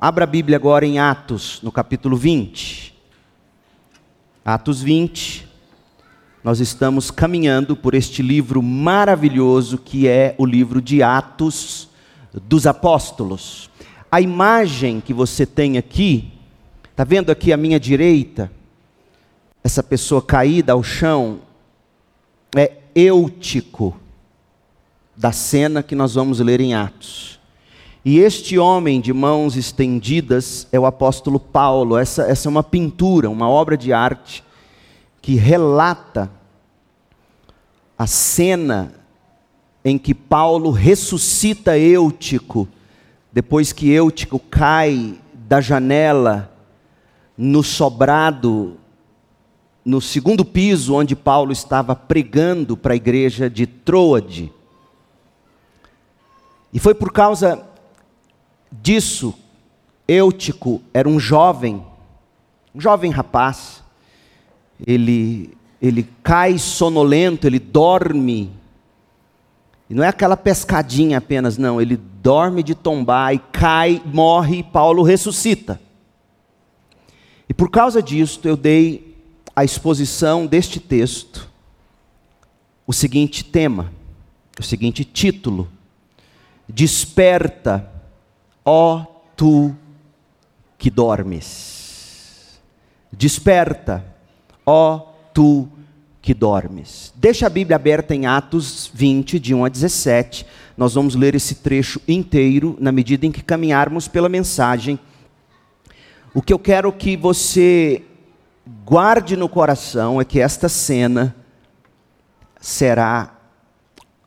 Abra a Bíblia agora em Atos, no capítulo 20. Atos 20. Nós estamos caminhando por este livro maravilhoso que é o livro de Atos dos Apóstolos. A imagem que você tem aqui, está vendo aqui à minha direita? Essa pessoa caída ao chão é Eutico, da cena que nós vamos ler em Atos. E este homem de mãos estendidas é o apóstolo Paulo. Essa, essa é uma pintura, uma obra de arte que relata a cena em que Paulo ressuscita Eutico, depois que Eutico cai da janela no sobrado, no segundo piso onde Paulo estava pregando para a igreja de Troade. E foi por causa disso, Eutico era um jovem, um jovem rapaz. Ele, ele cai sonolento, ele dorme. E não é aquela pescadinha apenas, não. Ele dorme de tombar e cai, morre e Paulo ressuscita. E por causa disso, eu dei a exposição deste texto o seguinte tema, o seguinte título: Desperta Ó tu que dormes, desperta, ó tu que dormes. Deixa a Bíblia aberta em Atos 20, de 1 a 17. Nós vamos ler esse trecho inteiro na medida em que caminharmos pela mensagem. O que eu quero que você guarde no coração é que esta cena será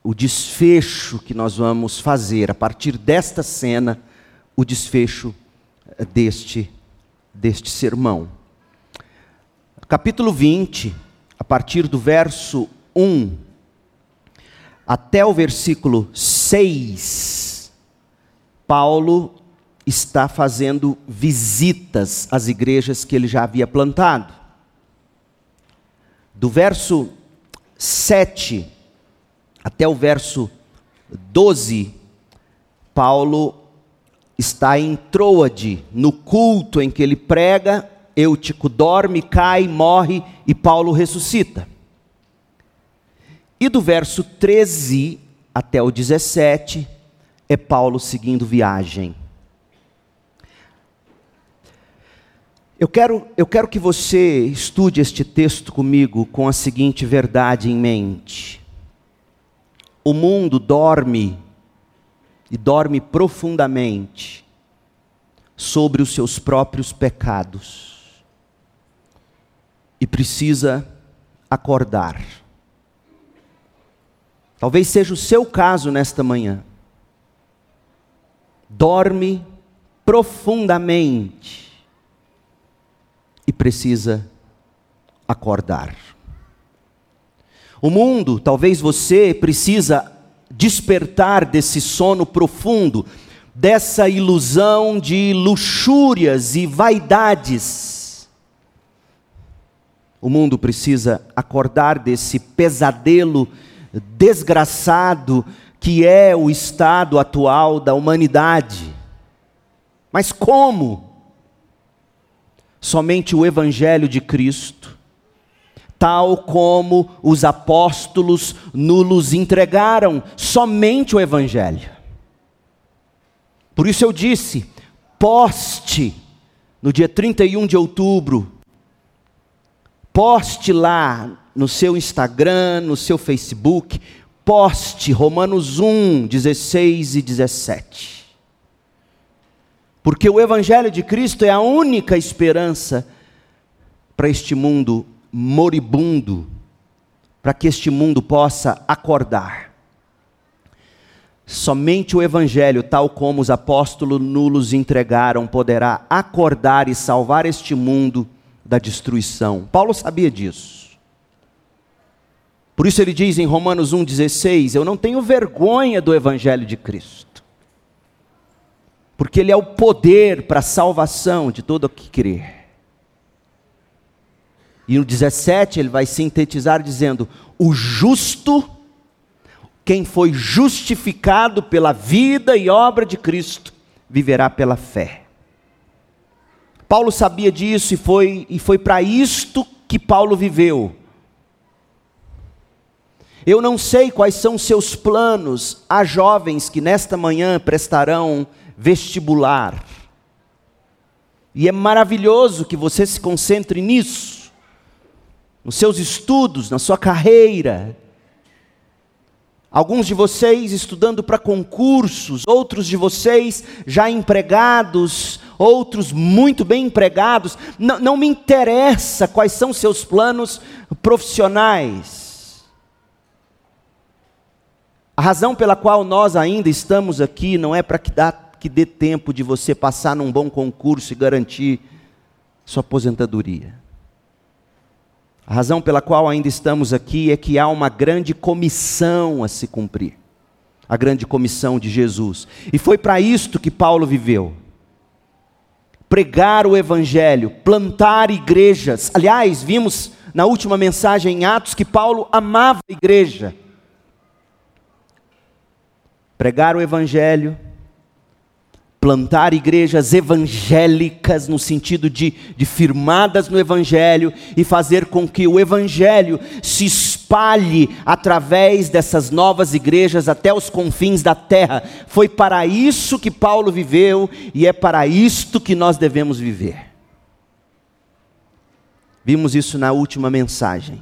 o desfecho que nós vamos fazer a partir desta cena o desfecho eh, deste, deste sermão. Capítulo 20, a partir do verso 1 até o versículo 6, Paulo está fazendo visitas às igrejas que ele já havia plantado. Do verso 7 até o verso 12, Paulo está em Troade, no culto em que ele prega, Eutico dorme, cai, morre e Paulo ressuscita. E do verso 13 até o 17 é Paulo seguindo viagem. Eu quero, eu quero que você estude este texto comigo com a seguinte verdade em mente: o mundo dorme e dorme profundamente sobre os seus próprios pecados e precisa acordar. Talvez seja o seu caso nesta manhã. Dorme profundamente e precisa acordar. O mundo, talvez você precisa despertar desse sono profundo, dessa ilusão de luxúrias e vaidades. O mundo precisa acordar desse pesadelo desgraçado que é o estado atual da humanidade. Mas como? Somente o Evangelho de Cristo tal como os apóstolos nulos entregaram, somente o Evangelho. Por isso eu disse: poste no dia 31 de outubro, poste lá no seu Instagram, no seu Facebook, poste Romanos 1, 16 e 17. Porque o Evangelho de Cristo é a única esperança para este mundo moribundo, para que este mundo possa acordar. Somente o Evangelho, tal como os apóstolos nulos entregaram, poderá acordar e salvar este mundo da destruição. Paulo sabia disso. Por isso ele diz em Romanos 1,16: Eu não tenho vergonha do Evangelho de Cristo, porque ele é o poder para a salvação de todo o que crer. E no 17 ele vai sintetizar dizendo: o justo, quem foi justificado pela vida e obra de Cristo, viverá pela fé. Paulo sabia disso e foi, e foi para isto que Paulo viveu. Eu não sei quais são seus planos a jovens que nesta manhã prestarão vestibular. E é maravilhoso que você se concentre nisso, nos seus estudos, na sua carreira. Alguns de vocês estudando para concursos, outros de vocês já empregados, outros muito bem empregados. Não, não me interessa quais são seus planos profissionais. A razão pela qual nós ainda estamos aqui não é para que, que dê tempo de você passar num bom concurso e garantir sua aposentadoria. A razão pela qual ainda estamos aqui é que há uma grande comissão a se cumprir a grande comissão de Jesus. E foi para isto que Paulo viveu. Pregar o evangelho, plantar igrejas. Aliás, vimos na última mensagem em Atos que Paulo amava a igreja pregar o Evangelho, plantar igrejas evangélicas, no sentido de, de firmadas no Evangelho, e fazer com que o Evangelho se espalhe através dessas novas igrejas até os confins da terra. Foi para isso que Paulo viveu e é para isto que nós devemos viver. Vimos isso na última mensagem.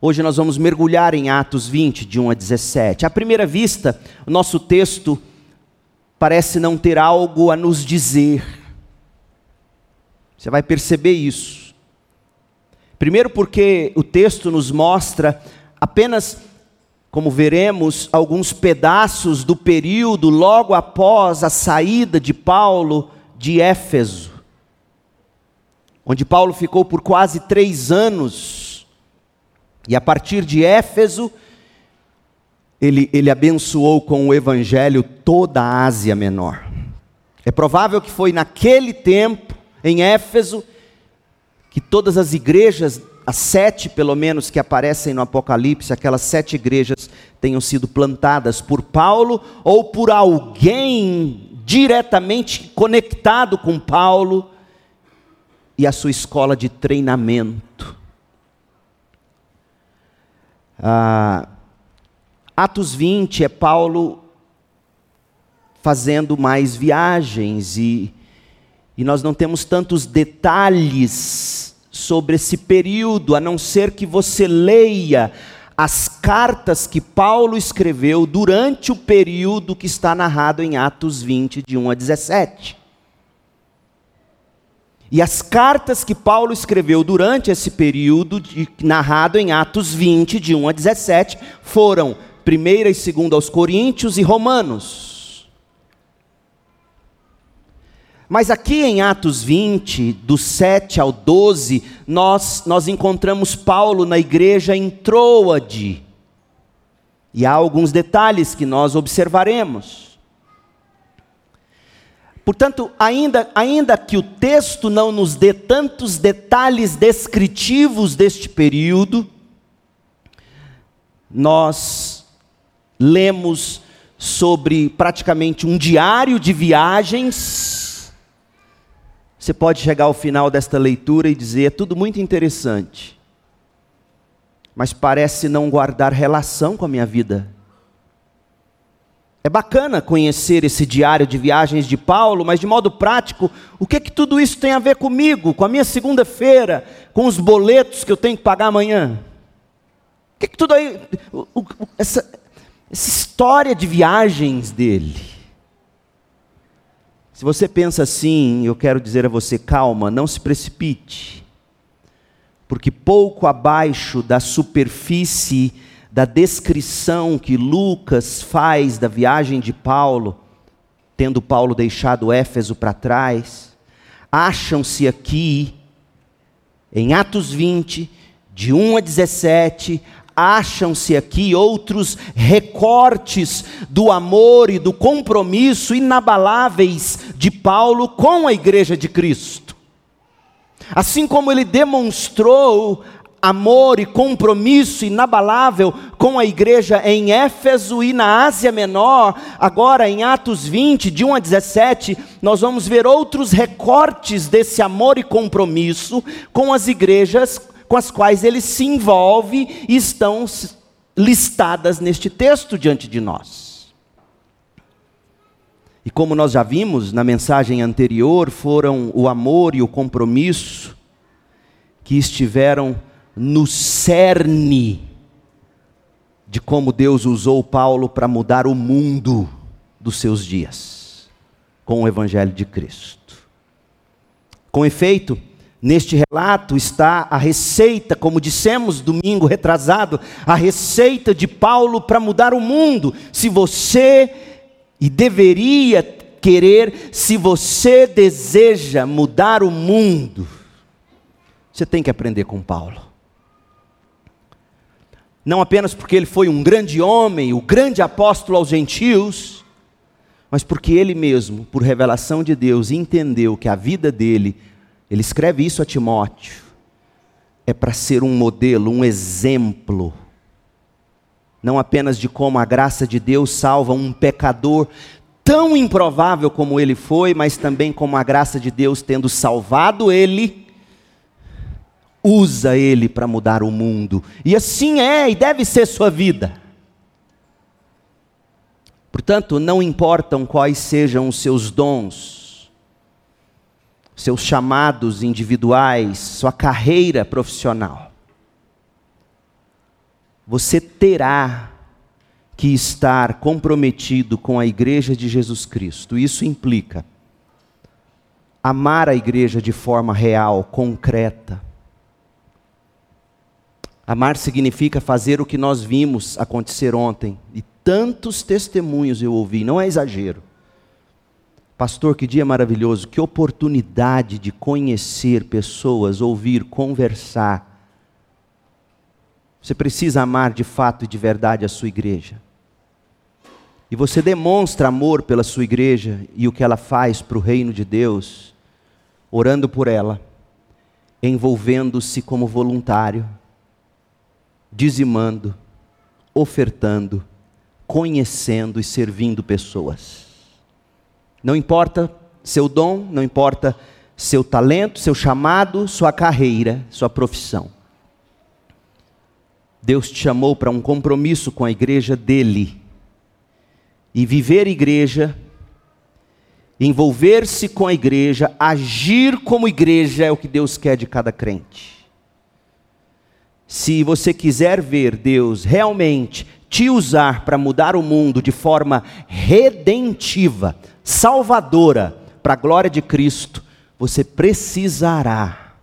Hoje nós vamos mergulhar em Atos 20, de 1 a 17. À primeira vista, o nosso texto parece não ter algo a nos dizer. Você vai perceber isso. Primeiro, porque o texto nos mostra apenas, como veremos, alguns pedaços do período logo após a saída de Paulo de Éfeso, onde Paulo ficou por quase três anos e a partir de Éfeso, ele, ele abençoou com o evangelho toda a Ásia Menor. É provável que foi naquele tempo, em Éfeso, que todas as igrejas, as sete pelo menos que aparecem no Apocalipse, aquelas sete igrejas tenham sido plantadas por Paulo ou por alguém diretamente conectado com Paulo e a sua escola de treinamento. Ah, Atos 20 é Paulo fazendo mais viagens e, e nós não temos tantos detalhes sobre esse período, a não ser que você leia as cartas que Paulo escreveu durante o período que está narrado em Atos 20, de 1 a 17. E as cartas que Paulo escreveu durante esse período, de, narrado em Atos 20, de 1 a 17, foram 1 e 2 aos Coríntios e Romanos. Mas aqui em Atos 20, do 7 ao 12, nós, nós encontramos Paulo na igreja em Troade. E há alguns detalhes que nós observaremos. Portanto, ainda, ainda que o texto não nos dê tantos detalhes descritivos deste período, nós lemos sobre praticamente um diário de viagens. Você pode chegar ao final desta leitura e dizer: é tudo muito interessante, mas parece não guardar relação com a minha vida é bacana conhecer esse diário de viagens de Paulo, mas de modo prático, o que que tudo isso tem a ver comigo, com a minha segunda-feira, com os boletos que eu tenho que pagar amanhã? O que que tudo aí, o, o, essa, essa história de viagens dele? Se você pensa assim, eu quero dizer a você, calma, não se precipite, porque pouco abaixo da superfície da descrição que Lucas faz da viagem de Paulo, tendo Paulo deixado Éfeso para trás, acham-se aqui, em Atos 20, de 1 a 17, acham-se aqui outros recortes do amor e do compromisso inabaláveis de Paulo com a igreja de Cristo. Assim como ele demonstrou amor e compromisso inabalável com a igreja em Éfeso e na Ásia Menor, agora em Atos 20, de 1 a 17, nós vamos ver outros recortes desse amor e compromisso com as igrejas com as quais ele se envolve e estão listadas neste texto diante de nós. E como nós já vimos na mensagem anterior, foram o amor e o compromisso que estiveram no cerne de como Deus usou Paulo para mudar o mundo dos seus dias com o Evangelho de Cristo. Com efeito, neste relato está a receita, como dissemos domingo retrasado, a receita de Paulo para mudar o mundo. Se você e deveria querer, se você deseja mudar o mundo, você tem que aprender com Paulo não apenas porque ele foi um grande homem, o grande apóstolo aos gentios, mas porque ele mesmo, por revelação de Deus, entendeu que a vida dele, ele escreve isso a Timóteo, é para ser um modelo, um exemplo, não apenas de como a graça de Deus salva um pecador tão improvável como ele foi, mas também como a graça de Deus tendo salvado ele usa ele para mudar o mundo. E assim é e deve ser sua vida. Portanto, não importam quais sejam os seus dons, seus chamados individuais, sua carreira profissional. Você terá que estar comprometido com a igreja de Jesus Cristo. Isso implica amar a igreja de forma real, concreta Amar significa fazer o que nós vimos acontecer ontem. E tantos testemunhos eu ouvi, não é exagero. Pastor, que dia maravilhoso, que oportunidade de conhecer pessoas, ouvir, conversar. Você precisa amar de fato e de verdade a sua igreja. E você demonstra amor pela sua igreja e o que ela faz para o reino de Deus, orando por ela, envolvendo-se como voluntário dizimando, ofertando, conhecendo e servindo pessoas. Não importa seu dom, não importa seu talento, seu chamado, sua carreira, sua profissão. Deus te chamou para um compromisso com a igreja dele. E viver igreja, envolver-se com a igreja, agir como igreja é o que Deus quer de cada crente. Se você quiser ver Deus realmente te usar para mudar o mundo de forma redentiva, salvadora, para a glória de Cristo, você precisará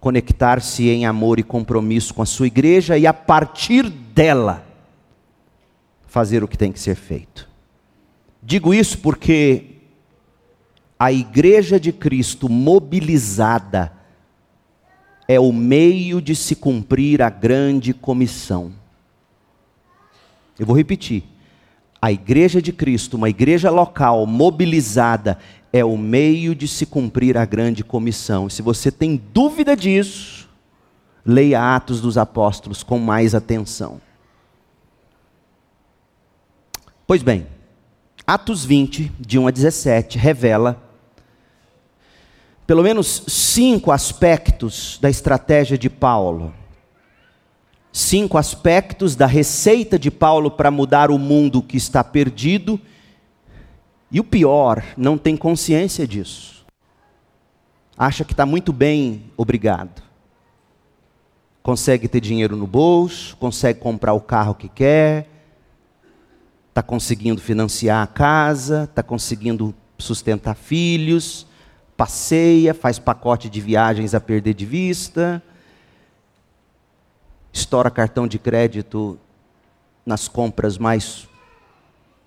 conectar-se em amor e compromisso com a sua igreja e a partir dela fazer o que tem que ser feito. Digo isso porque a igreja de Cristo mobilizada é o meio de se cumprir a grande comissão. Eu vou repetir. A igreja de Cristo, uma igreja local mobilizada, é o meio de se cumprir a grande comissão. Se você tem dúvida disso, leia Atos dos Apóstolos com mais atenção. Pois bem, Atos 20, de 1 a 17, revela pelo menos cinco aspectos da estratégia de Paulo. Cinco aspectos da receita de Paulo para mudar o mundo que está perdido. E o pior, não tem consciência disso. Acha que está muito bem, obrigado. Consegue ter dinheiro no bolso, consegue comprar o carro que quer, está conseguindo financiar a casa, está conseguindo sustentar filhos, passeia, faz pacote de viagens a perder de vista, estoura cartão de crédito nas compras mais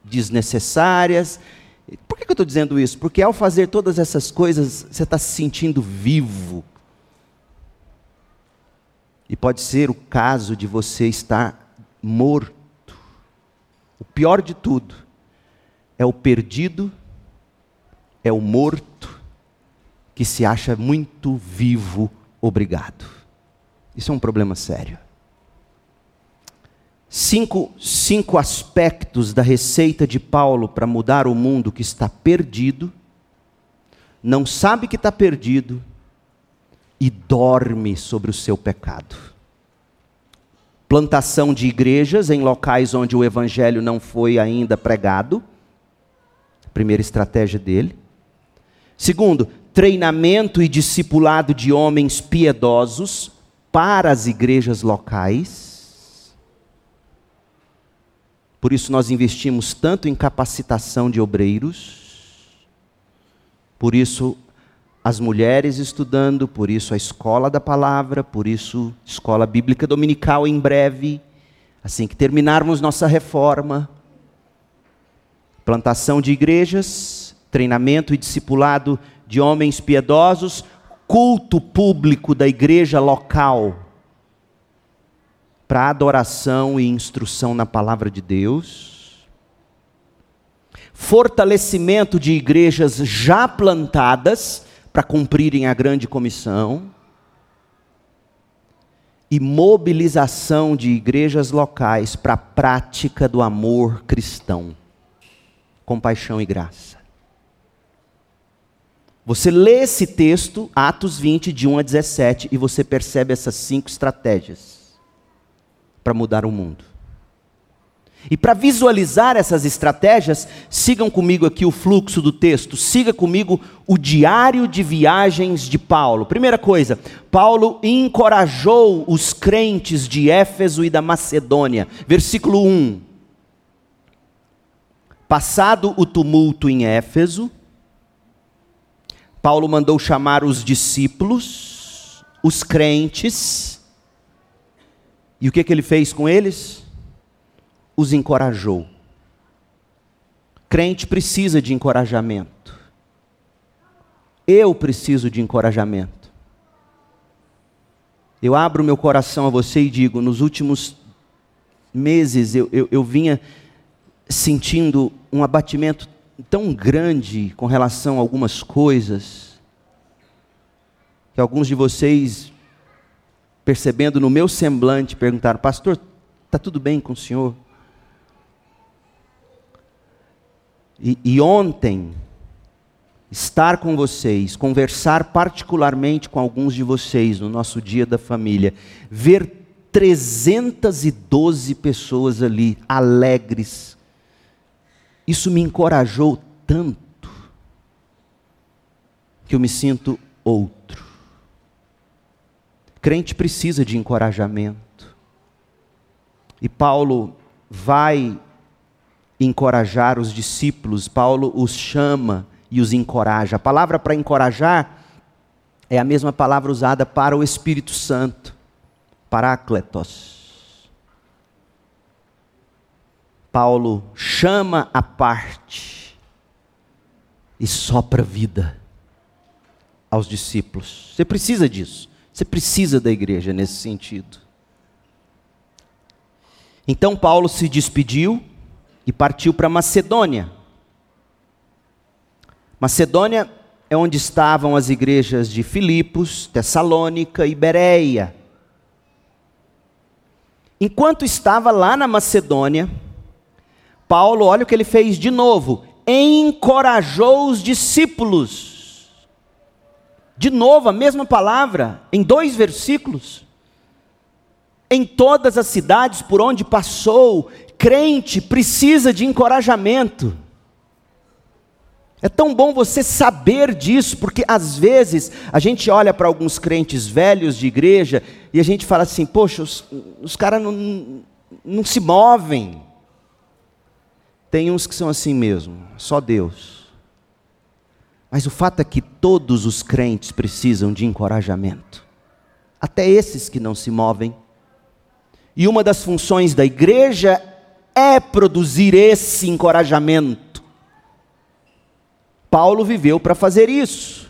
desnecessárias. Por que eu estou dizendo isso? Porque ao fazer todas essas coisas, você está se sentindo vivo. E pode ser o caso de você estar morto. O pior de tudo é o perdido, é o morto que se acha muito vivo, obrigado. Isso é um problema sério. Cinco, cinco aspectos da receita de Paulo para mudar o mundo que está perdido, não sabe que está perdido e dorme sobre o seu pecado. Plantação de igrejas em locais onde o evangelho não foi ainda pregado, primeira estratégia dele. Segundo, treinamento e discipulado de homens piedosos para as igrejas locais. Por isso nós investimos tanto em capacitação de obreiros. Por isso as mulheres estudando, por isso a escola da palavra, por isso escola bíblica dominical em breve, assim que terminarmos nossa reforma. Plantação de igrejas, treinamento e discipulado de homens piedosos, culto público da igreja local para adoração e instrução na palavra de Deus, fortalecimento de igrejas já plantadas para cumprirem a grande comissão, e mobilização de igrejas locais para a prática do amor cristão, compaixão e graça. Você lê esse texto, Atos 20, de 1 a 17, e você percebe essas cinco estratégias para mudar o mundo. E para visualizar essas estratégias, sigam comigo aqui o fluxo do texto, siga comigo o diário de viagens de Paulo. Primeira coisa, Paulo encorajou os crentes de Éfeso e da Macedônia. Versículo 1. Passado o tumulto em Éfeso, Paulo mandou chamar os discípulos, os crentes, e o que, que ele fez com eles? Os encorajou. Crente precisa de encorajamento. Eu preciso de encorajamento. Eu abro meu coração a você e digo: nos últimos meses eu, eu, eu vinha sentindo um abatimento tão grande com relação a algumas coisas, que alguns de vocês, percebendo no meu semblante, perguntaram: Pastor, está tudo bem com o senhor? E, e ontem, estar com vocês, conversar particularmente com alguns de vocês no nosso dia da família, ver 312 pessoas ali, alegres, isso me encorajou tanto que eu me sinto outro. Crente precisa de encorajamento. E Paulo vai encorajar os discípulos, Paulo os chama e os encoraja. A palavra para encorajar é a mesma palavra usada para o Espírito Santo, parácletos. Paulo chama a parte e sopra vida aos discípulos. Você precisa disso. Você precisa da igreja nesse sentido. Então Paulo se despediu e partiu para Macedônia. Macedônia é onde estavam as igrejas de Filipos, Tessalônica e Bereia. Enquanto estava lá na Macedônia, Paulo, olha o que ele fez de novo: encorajou os discípulos. De novo, a mesma palavra, em dois versículos. Em todas as cidades por onde passou, crente precisa de encorajamento. É tão bom você saber disso, porque às vezes a gente olha para alguns crentes velhos de igreja e a gente fala assim: poxa, os, os caras não, não se movem. Tem uns que são assim mesmo, só Deus. Mas o fato é que todos os crentes precisam de encorajamento, até esses que não se movem. E uma das funções da igreja é produzir esse encorajamento. Paulo viveu para fazer isso.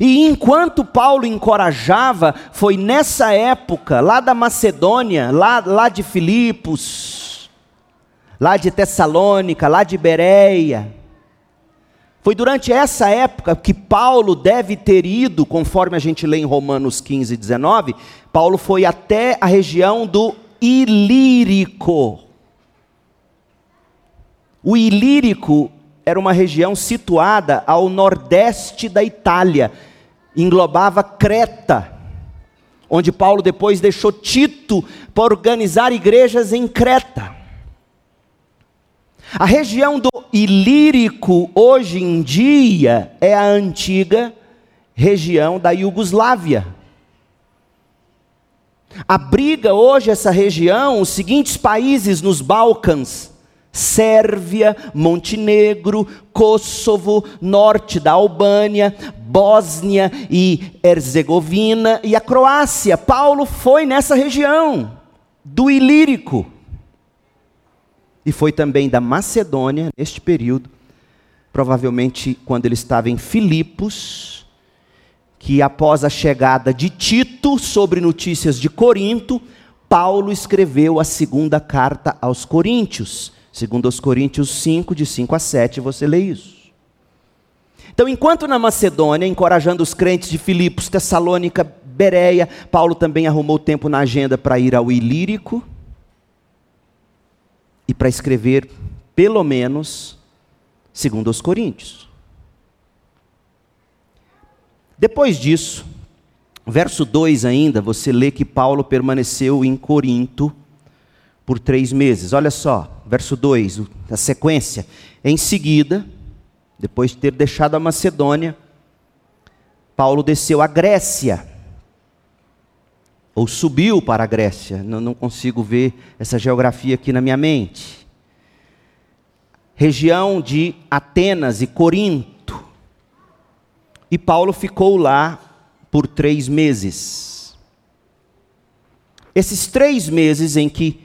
E enquanto Paulo encorajava, foi nessa época, lá da Macedônia, lá, lá de Filipos, lá de Tessalônica, lá de Bereia, Foi durante essa época que Paulo deve ter ido, conforme a gente lê em Romanos 15, 19, Paulo foi até a região do Ilírico. O Ilírico era uma região situada ao nordeste da Itália, englobava Creta, onde Paulo depois deixou Tito para organizar igrejas em Creta. A região do Ilírico, hoje em dia, é a antiga região da Iugoslávia. Abriga hoje essa região os seguintes países nos Balcãs: Sérvia, Montenegro, Kosovo, norte da Albânia, Bósnia e Herzegovina e a Croácia. Paulo foi nessa região do Ilírico. E foi também da Macedônia, neste período, provavelmente quando ele estava em Filipos, que após a chegada de Tito sobre notícias de Corinto, Paulo escreveu a segunda carta aos Coríntios. Segundo os Coríntios 5, de 5 a 7, você lê isso. Então, enquanto na Macedônia, encorajando os crentes de Filipos, Tessalônica, Bereia, Paulo também arrumou tempo na agenda para ir ao Ilírico, e para escrever, pelo menos, segundo os Coríntios. Depois disso, verso 2 ainda, você lê que Paulo permaneceu em Corinto por três meses. Olha só, verso 2, a sequência. Em seguida, depois de ter deixado a Macedônia, Paulo desceu à Grécia ou subiu para a Grécia, não, não consigo ver essa geografia aqui na minha mente. Região de Atenas e Corinto. E Paulo ficou lá por três meses. Esses três meses em que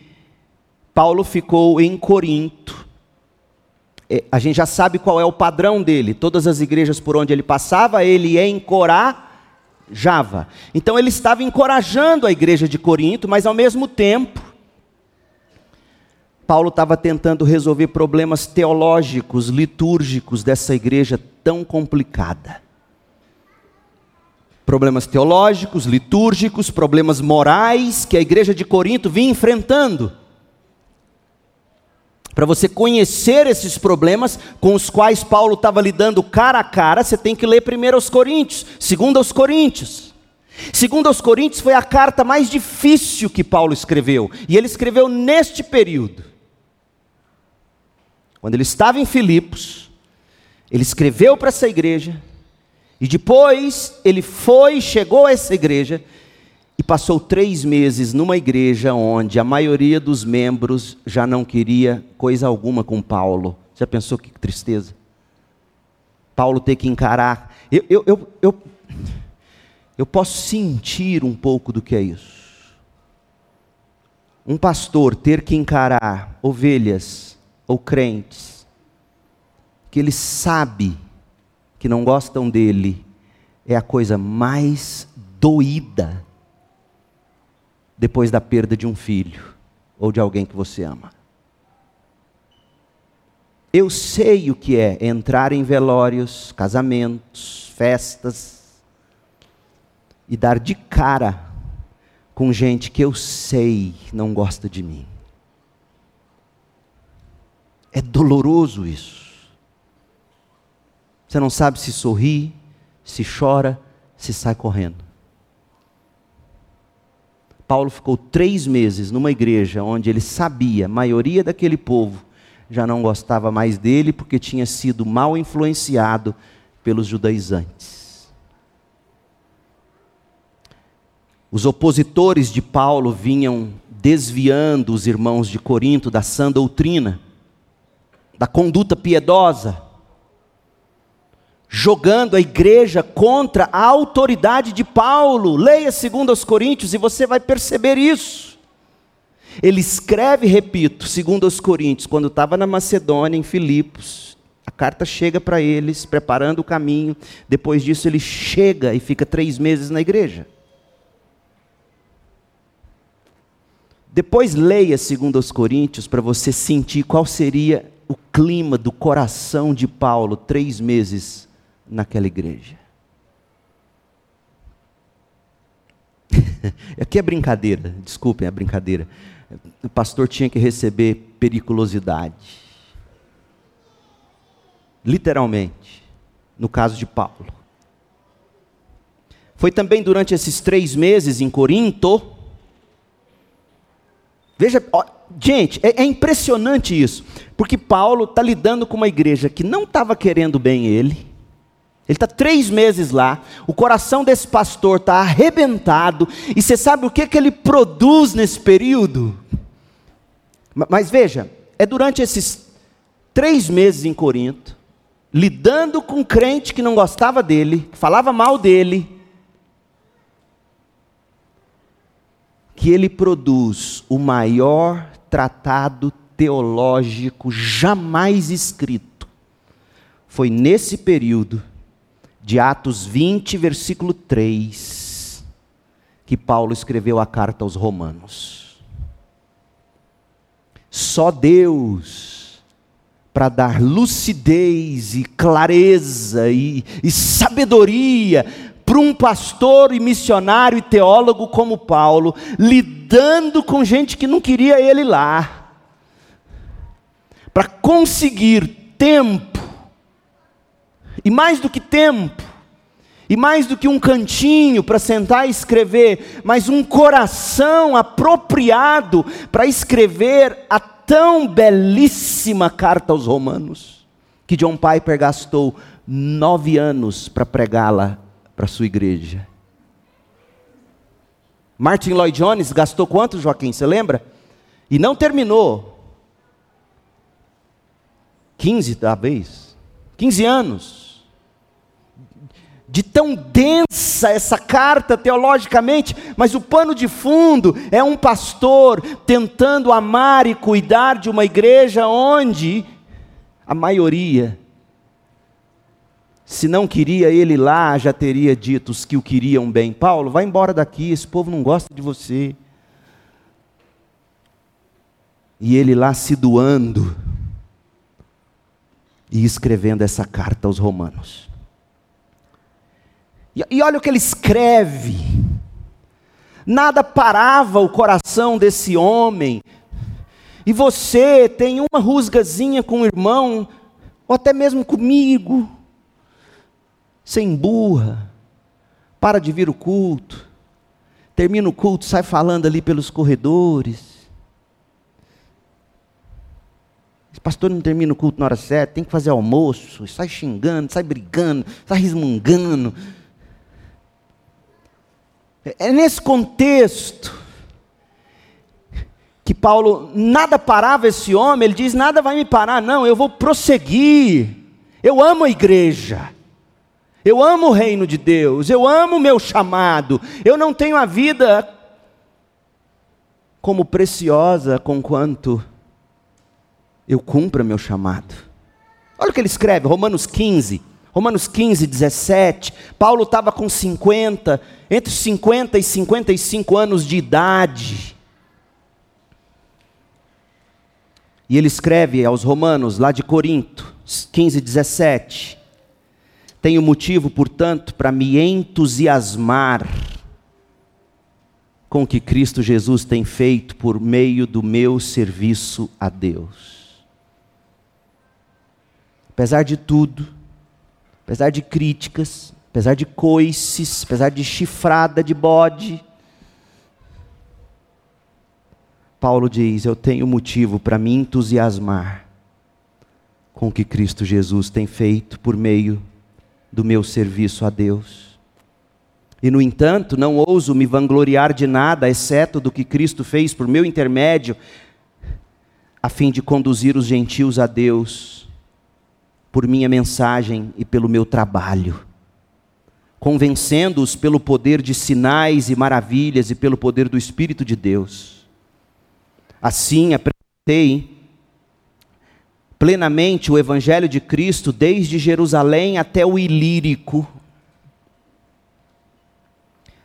Paulo ficou em Corinto, é, a gente já sabe qual é o padrão dele. Todas as igrejas por onde ele passava, ele ia encorar Java. Então ele estava encorajando a igreja de Corinto, mas ao mesmo tempo, Paulo estava tentando resolver problemas teológicos, litúrgicos dessa igreja tão complicada. Problemas teológicos, litúrgicos, problemas morais que a igreja de Corinto vinha enfrentando. Para você conhecer esses problemas com os quais Paulo estava lidando cara a cara, você tem que ler primeiro aos Coríntios, segundo aos Coríntios. Segundo aos Coríntios foi a carta mais difícil que Paulo escreveu, e ele escreveu neste período. Quando ele estava em Filipos, ele escreveu para essa igreja, e depois ele foi, chegou a essa igreja, e passou três meses numa igreja onde a maioria dos membros já não queria coisa alguma com Paulo. Já pensou que tristeza? Paulo ter que encarar. Eu, eu, eu, eu, eu posso sentir um pouco do que é isso. Um pastor ter que encarar ovelhas ou crentes que ele sabe que não gostam dele é a coisa mais doída depois da perda de um filho ou de alguém que você ama. Eu sei o que é entrar em velórios, casamentos, festas e dar de cara com gente que eu sei não gosta de mim. É doloroso isso. Você não sabe se sorri, se chora, se sai correndo. Paulo ficou três meses numa igreja onde ele sabia, a maioria daquele povo já não gostava mais dele porque tinha sido mal influenciado pelos judaizantes. Os opositores de Paulo vinham desviando os irmãos de Corinto da sã doutrina, da conduta piedosa, jogando a igreja contra a autoridade de Paulo. Leia segundo aos Coríntios e você vai perceber isso. Ele escreve, repito, segundo aos Coríntios, quando estava na Macedônia, em Filipos, a carta chega para eles, preparando o caminho. Depois disso, ele chega e fica três meses na igreja. Depois leia segundo aos Coríntios para você sentir qual seria o clima do coração de Paulo três meses naquela igreja. Aqui é brincadeira, desculpem, é brincadeira. O pastor tinha que receber periculosidade. Literalmente, no caso de Paulo. Foi também durante esses três meses em Corinto. Veja, ó, gente, é, é impressionante isso, porque Paulo está lidando com uma igreja que não estava querendo bem ele ele está três meses lá, o coração desse pastor está arrebentado, e você sabe o que, que ele produz nesse período? Mas veja, é durante esses três meses em Corinto, lidando com um crente que não gostava dele, que falava mal dele, que ele produz o maior tratado teológico jamais escrito. Foi nesse período de Atos 20, versículo 3, que Paulo escreveu a carta aos Romanos. Só Deus, para dar lucidez e clareza e, e sabedoria para um pastor e missionário e teólogo como Paulo, lidando com gente que não queria ele lá, para conseguir tempo e mais do que tempo, e mais do que um cantinho para sentar e escrever, mas um coração apropriado para escrever a tão belíssima carta aos Romanos, que John Piper gastou nove anos para pregá-la para sua igreja. Martin Lloyd Jones gastou quanto, Joaquim? Você lembra? E não terminou. 15 talvez. 15 anos de tão densa essa carta teologicamente, mas o pano de fundo é um pastor tentando amar e cuidar de uma igreja onde a maioria, se não queria ele lá, já teria dito os que o queriam bem: Paulo, vai embora daqui, esse povo não gosta de você. E ele lá se doando e escrevendo essa carta aos Romanos. E, olha o que ele escreve. Nada parava o coração desse homem. E você tem uma rusgazinha com o irmão, ou até mesmo comigo. Sem burra. Para de vir o culto. Termina o culto, sai falando ali pelos corredores. Esse pastor não termina o culto na hora certa, tem que fazer almoço, sai xingando, sai brigando, sai resmungando. É nesse contexto que Paulo nada parava esse homem, ele diz: nada vai me parar, não, eu vou prosseguir. Eu amo a igreja. Eu amo o reino de Deus, eu amo o meu chamado. Eu não tenho a vida como preciosa com quanto eu cumpra meu chamado. Olha o que ele escreve, Romanos 15. Romanos 15, 17. Paulo estava com 50, entre 50 e 55 anos de idade. E ele escreve aos Romanos, lá de Corinto, 15, 17. Tenho motivo, portanto, para me entusiasmar com o que Cristo Jesus tem feito por meio do meu serviço a Deus. Apesar de tudo, apesar de críticas, apesar de coices, apesar de chifrada de bode, Paulo diz: Eu tenho motivo para me entusiasmar com o que Cristo Jesus tem feito por meio do meu serviço a Deus. E, no entanto, não ouso me vangloriar de nada, exceto do que Cristo fez por meu intermédio, a fim de conduzir os gentios a Deus por minha mensagem e pelo meu trabalho, convencendo-os pelo poder de sinais e maravilhas e pelo poder do Espírito de Deus. Assim, apresentei plenamente o Evangelho de Cristo desde Jerusalém até o Ilírico.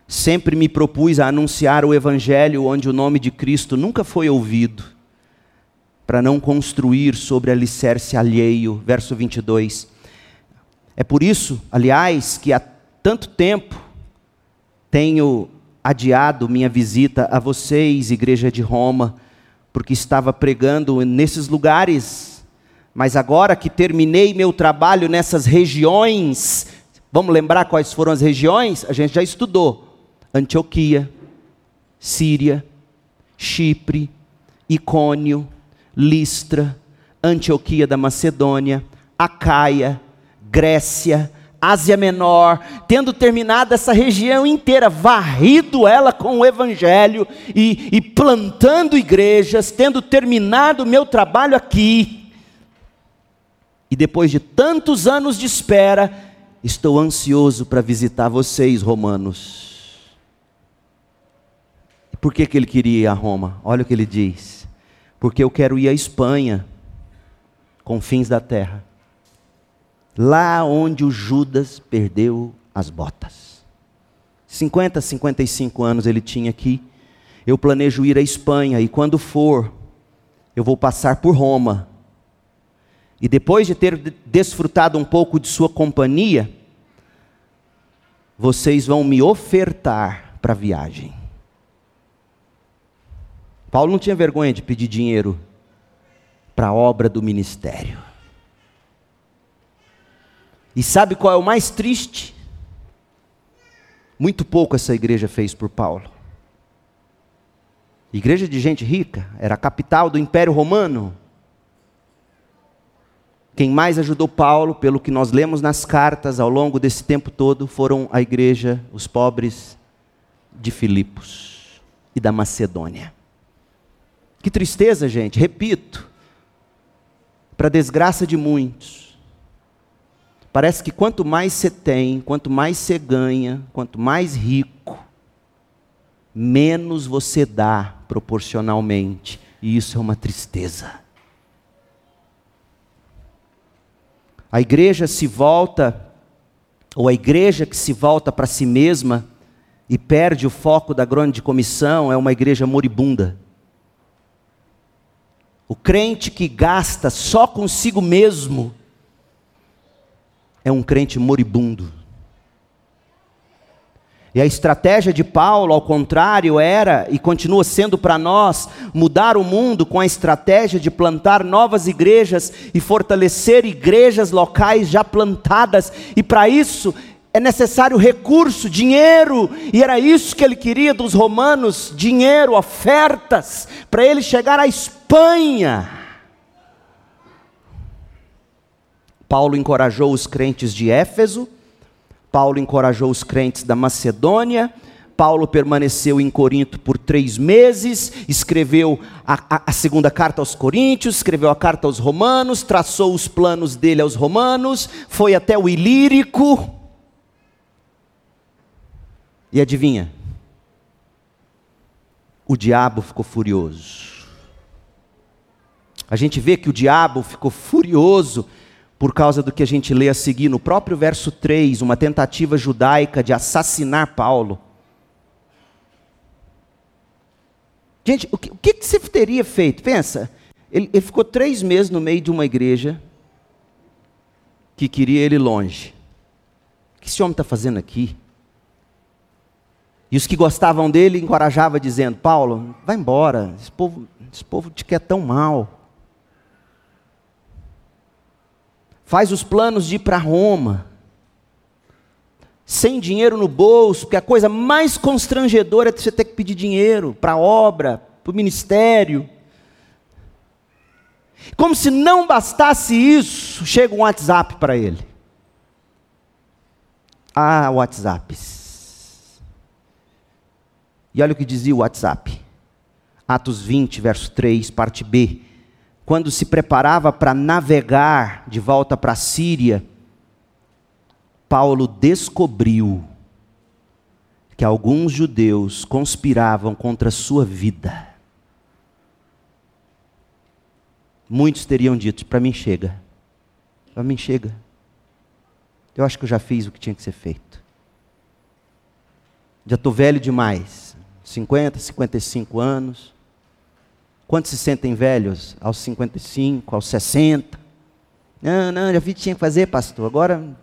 Sempre me propus a anunciar o Evangelho onde o nome de Cristo nunca foi ouvido para não construir sobre alicerce alheio. Verso 22. É por isso, aliás, que há tanto tempo tenho adiado minha visita a vocês, Igreja de Roma, porque estava pregando nesses lugares, mas agora que terminei meu trabalho nessas regiões, vamos lembrar quais foram as regiões? A gente já estudou: Antioquia, Síria, Chipre, Icônio, Listra, Antioquia da Macedônia, Acaia, Grécia, Ásia Menor, tendo terminado essa região inteira, varrido ela com o Evangelho e, e plantando igrejas, tendo terminado o meu trabalho aqui, e depois de tantos anos de espera, estou ansioso para visitar vocês, romanos. Por que, que ele queria ir a Roma? Olha o que ele diz: porque eu quero ir à Espanha, confins da terra lá onde o Judas perdeu as botas. 50, 55 anos ele tinha aqui. Eu planejo ir à Espanha e quando for, eu vou passar por Roma. E depois de ter desfrutado um pouco de sua companhia, vocês vão me ofertar para a viagem. Paulo não tinha vergonha de pedir dinheiro para a obra do ministério. E sabe qual é o mais triste? Muito pouco essa igreja fez por Paulo. Igreja de gente rica, era a capital do Império Romano. Quem mais ajudou Paulo, pelo que nós lemos nas cartas ao longo desse tempo todo, foram a igreja, os pobres de Filipos e da Macedônia. Que tristeza, gente, repito, para desgraça de muitos, Parece que quanto mais você tem, quanto mais você ganha, quanto mais rico, menos você dá proporcionalmente. E isso é uma tristeza. A igreja se volta, ou a igreja que se volta para si mesma e perde o foco da grande comissão, é uma igreja moribunda. O crente que gasta só consigo mesmo, é um crente moribundo. E a estratégia de Paulo, ao contrário, era e continua sendo para nós mudar o mundo com a estratégia de plantar novas igrejas e fortalecer igrejas locais já plantadas, e para isso é necessário recurso, dinheiro, e era isso que ele queria dos romanos: dinheiro, ofertas, para ele chegar à Espanha Paulo encorajou os crentes de Éfeso, Paulo encorajou os crentes da Macedônia, Paulo permaneceu em Corinto por três meses, escreveu a, a, a, segunda carta aos Coríntios, escreveu a carta aos Romanos, traçou os planos dele aos Romanos, foi até o Ilírico. E adivinha? O diabo ficou furioso. A gente vê que o diabo ficou furioso por causa do que a gente lê a seguir no próprio verso 3, uma tentativa judaica de assassinar Paulo. Gente, o que, o que você teria feito? Pensa, ele, ele ficou três meses no meio de uma igreja que queria ele longe. O que esse homem está fazendo aqui? E os que gostavam dele encorajavam, dizendo: Paulo, vai embora, esse povo, esse povo te quer tão mal. faz os planos de ir para Roma, sem dinheiro no bolso, porque a coisa mais constrangedora é você ter que pedir dinheiro para a obra, para o ministério. Como se não bastasse isso, chega um WhatsApp para ele. Ah, WhatsApp. E olha o que dizia o WhatsApp. Atos 20, verso 3, parte B quando se preparava para navegar de volta para a Síria, Paulo descobriu que alguns judeus conspiravam contra a sua vida. Muitos teriam dito: para mim chega, para mim chega. Eu acho que eu já fiz o que tinha que ser feito. Já estou velho demais, 50, 55 anos Quantos se sentem velhos? Aos 55, aos 60? Não, não, já vi que tinha que fazer, pastor. Agora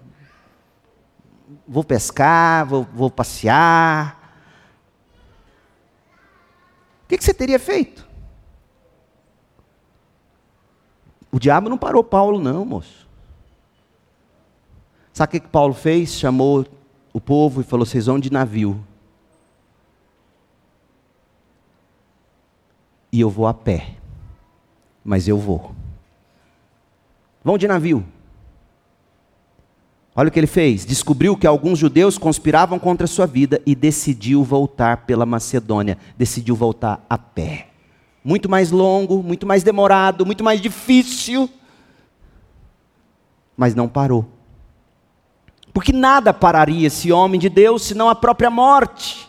vou pescar, vou, vou passear. O que, que você teria feito? O diabo não parou Paulo, não, moço. Sabe o que, que Paulo fez? Chamou o povo e falou: vocês vão de navio. E eu vou a pé. Mas eu vou. Vão de navio. Olha o que ele fez: descobriu que alguns judeus conspiravam contra a sua vida e decidiu voltar pela Macedônia. Decidiu voltar a pé. Muito mais longo, muito mais demorado, muito mais difícil. Mas não parou. Porque nada pararia esse homem de Deus senão a própria morte.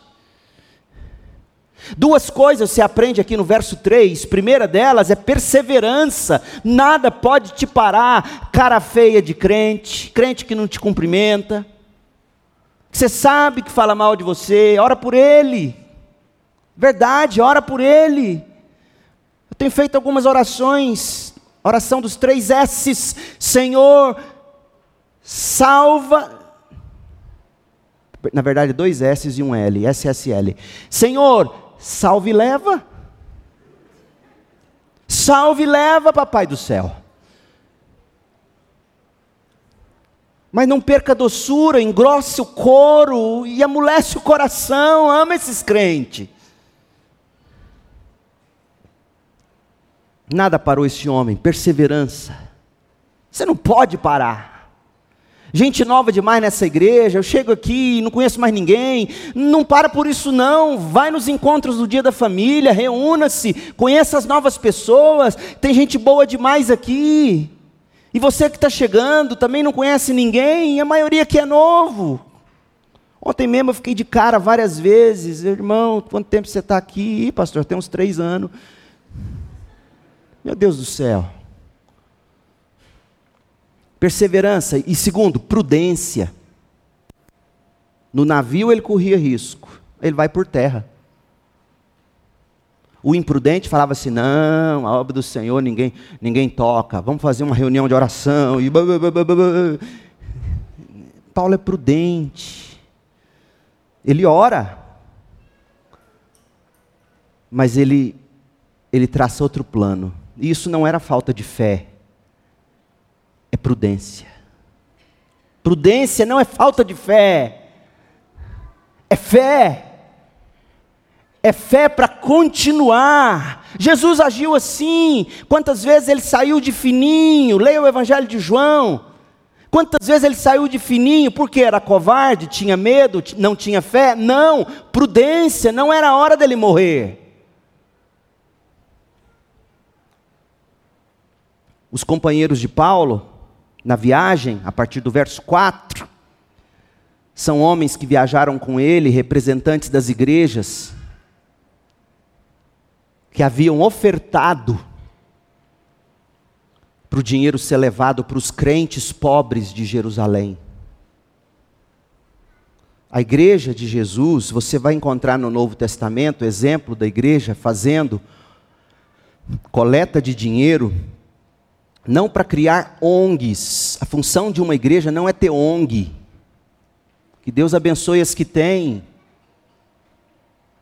Duas coisas você aprende aqui no verso 3. Primeira delas é perseverança. Nada pode te parar. Cara feia de crente, crente que não te cumprimenta. Você sabe que fala mal de você, ora por ele. Verdade, ora por ele. Eu tenho feito algumas orações. Oração dos três S's. Senhor, salva. Na verdade, dois S's e um L. SSL. Senhor, salve leva. Salve leva, papai do céu. Mas não perca a doçura, engrosse o couro e amolece o coração. Ama esses crentes. Nada parou esse homem, perseverança. Você não pode parar. Gente nova demais nessa igreja, eu chego aqui e não conheço mais ninguém. Não para por isso não. Vai nos encontros do dia da família, reúna-se, conheça as novas pessoas. Tem gente boa demais aqui. E você que está chegando também não conhece ninguém, a maioria aqui é novo. Ontem mesmo eu fiquei de cara várias vezes. Irmão, quanto tempo você está aqui? Ih, pastor, tem uns três anos. Meu Deus do céu. Perseverança. E segundo, prudência. No navio ele corria risco, ele vai por terra. O imprudente falava assim: não, a obra do Senhor ninguém, ninguém toca, vamos fazer uma reunião de oração. E... Paulo é prudente, ele ora, mas ele, ele traça outro plano. E isso não era falta de fé, é prudência. Prudência não é falta de fé, é fé. É fé para continuar. Jesus agiu assim. Quantas vezes ele saiu de fininho? Leia o Evangelho de João. Quantas vezes ele saiu de fininho porque era covarde, tinha medo, não tinha fé? Não, prudência, não era a hora dele morrer. Os companheiros de Paulo na viagem, a partir do verso 4, são homens que viajaram com ele, representantes das igrejas, que haviam ofertado para o dinheiro ser levado para os crentes pobres de Jerusalém. A igreja de Jesus, você vai encontrar no Novo Testamento exemplo da igreja fazendo coleta de dinheiro não para criar ONGs. A função de uma igreja não é ter ONG. Que Deus abençoe as que têm.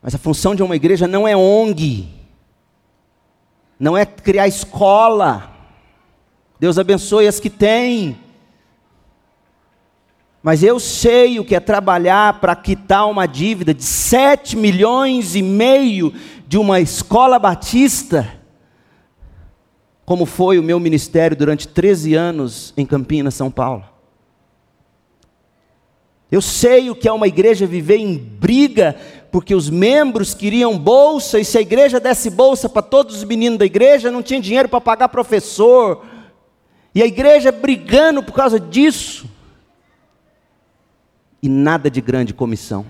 Mas a função de uma igreja não é ONG. Não é criar escola. Deus abençoe as que têm. Mas eu sei o que é trabalhar para quitar uma dívida de 7 milhões e meio de uma escola batista como foi o meu ministério durante 13 anos em Campinas, São Paulo. Eu sei o que é uma igreja viver em briga, porque os membros queriam bolsa, e se a igreja desse bolsa para todos os meninos da igreja, não tinha dinheiro para pagar professor. E a igreja brigando por causa disso. E nada de grande comissão.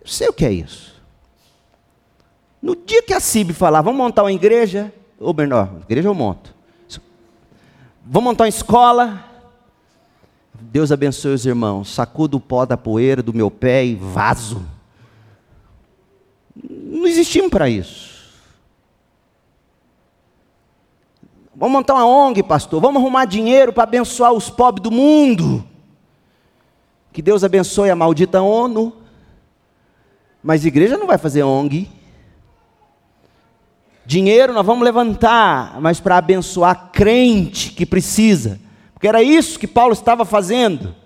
Eu sei o que é isso. No dia que a CIB falar, vamos montar uma igreja, ou melhor, igreja eu monto. Vou montar uma escola. Deus abençoe os irmãos. Sacudo o pó da poeira do meu pé e vaso. Não existimos para isso. Vamos montar uma ONG, pastor. Vamos arrumar dinheiro para abençoar os pobres do mundo. Que Deus abençoe a maldita ONU. Mas igreja não vai fazer ONG. Dinheiro nós vamos levantar, mas para abençoar crente que precisa. Porque era isso que Paulo estava fazendo.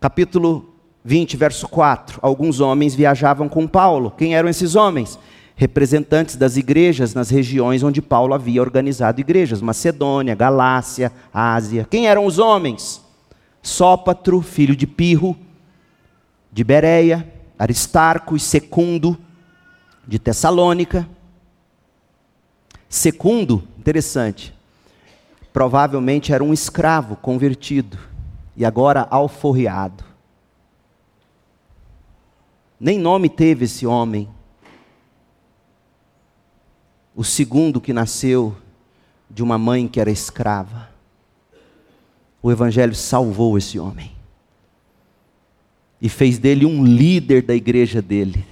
Capítulo 20, verso 4. Alguns homens viajavam com Paulo. Quem eram esses homens? Representantes das igrejas nas regiões onde Paulo havia organizado igrejas: Macedônia, Galácia, Ásia. Quem eram os homens? Sópatro, filho de Pirro, de Bereia, Aristarco e Secundo, de Tessalônica. Secundo, interessante, provavelmente era um escravo convertido e agora alforriado. Nem nome teve esse homem. O segundo que nasceu de uma mãe que era escrava. O Evangelho salvou esse homem e fez dele um líder da igreja dele.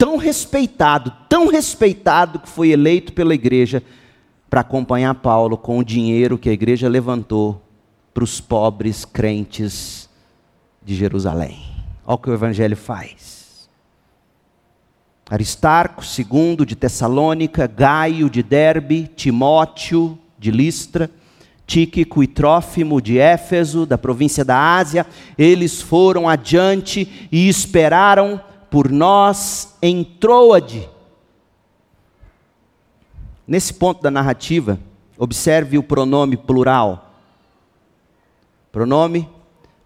Tão respeitado, tão respeitado que foi eleito pela igreja para acompanhar Paulo com o dinheiro que a igreja levantou para os pobres crentes de Jerusalém. Olha o que o Evangelho faz. Aristarco, segundo de Tessalônica, Gaio de Derbe, Timóteo de Listra, Tíquico e Trófimo de Éfeso, da província da Ásia, eles foram adiante e esperaram por nós em Troade. Nesse ponto da narrativa, observe o pronome plural. Pronome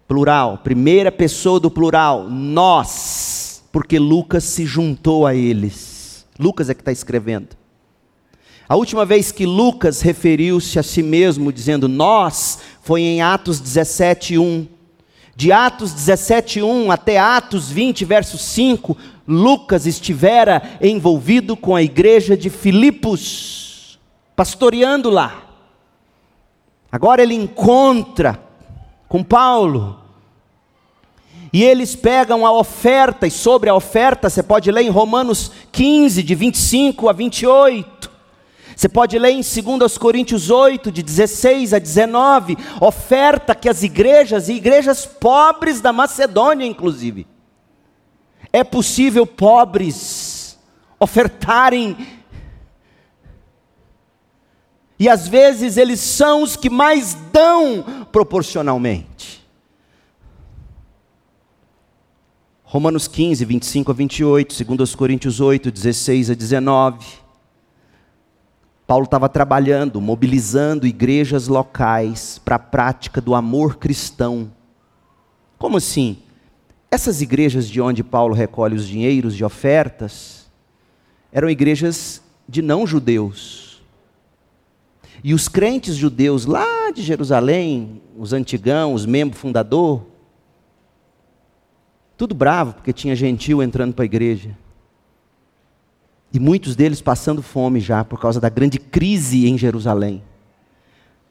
plural, primeira pessoa do plural, nós, porque Lucas se juntou a eles. Lucas é que está escrevendo. A última vez que Lucas referiu-se a si mesmo dizendo nós foi em Atos 17, 1. De Atos 17, 1 até Atos 20, verso 5, Lucas estivera envolvido com a igreja de Filipos, pastoreando lá. Agora ele encontra com Paulo. E eles pegam a oferta, e sobre a oferta, você pode ler em Romanos 15, de 25 a 28. Você pode ler em 2 Coríntios 8, de 16 a 19, oferta que as igrejas, e igrejas pobres da Macedônia, inclusive, é possível pobres ofertarem, e às vezes eles são os que mais dão proporcionalmente. Romanos 15, 25 a 28, 2 Coríntios 8, 16 a 19. Paulo estava trabalhando, mobilizando igrejas locais para a prática do amor cristão. Como assim? Essas igrejas de onde Paulo recolhe os dinheiros de ofertas eram igrejas de não-judeus e os crentes judeus lá de Jerusalém, os antigão, os membros fundador, tudo bravo porque tinha gentil entrando para a igreja. E muitos deles passando fome já por causa da grande crise em Jerusalém.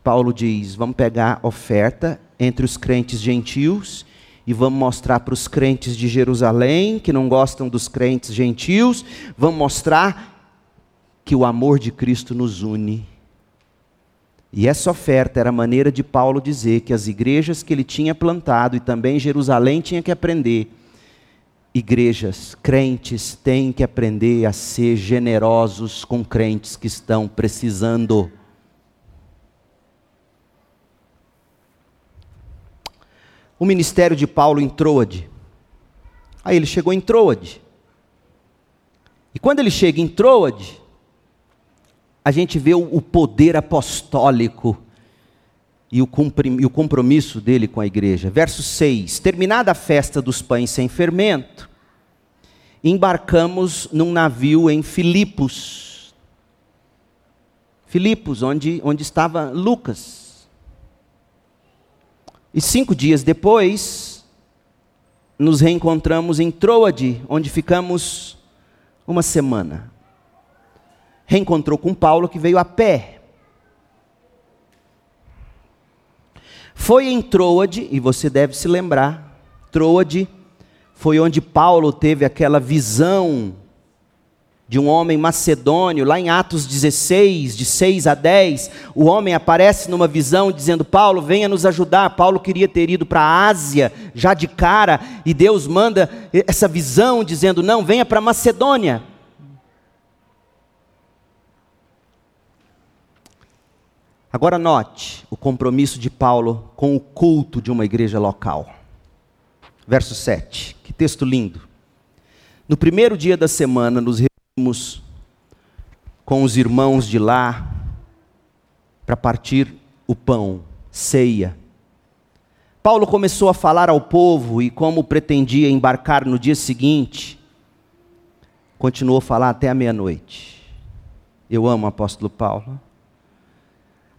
Paulo diz: vamos pegar oferta entre os crentes gentios e vamos mostrar para os crentes de Jerusalém, que não gostam dos crentes gentios, vamos mostrar que o amor de Cristo nos une e essa oferta era a maneira de Paulo dizer que as igrejas que ele tinha plantado e também Jerusalém tinha que aprender. Igrejas, crentes têm que aprender a ser generosos com crentes que estão precisando. O ministério de Paulo em Troade. Aí ele chegou em Troade. E quando ele chega em Troade, a gente vê o poder apostólico e o compromisso dele com a igreja. Verso 6: Terminada a festa dos pães sem fermento, embarcamos num navio em Filipos. Filipos, onde, onde estava Lucas. E cinco dias depois, nos reencontramos em Troade, onde ficamos uma semana reencontrou com Paulo, que veio a pé. Foi em Troade, e você deve se lembrar, Troade foi onde Paulo teve aquela visão de um homem macedônio, lá em Atos 16, de 6 a 10, o homem aparece numa visão dizendo: Paulo, venha nos ajudar. Paulo queria ter ido para a Ásia já de cara, e Deus manda essa visão dizendo: Não, venha para Macedônia. Agora note o compromisso de Paulo com o culto de uma igreja local. Verso 7, que texto lindo. No primeiro dia da semana, nos reunimos com os irmãos de lá para partir o pão, ceia. Paulo começou a falar ao povo e, como pretendia embarcar no dia seguinte, continuou a falar até a meia-noite. Eu amo o apóstolo Paulo.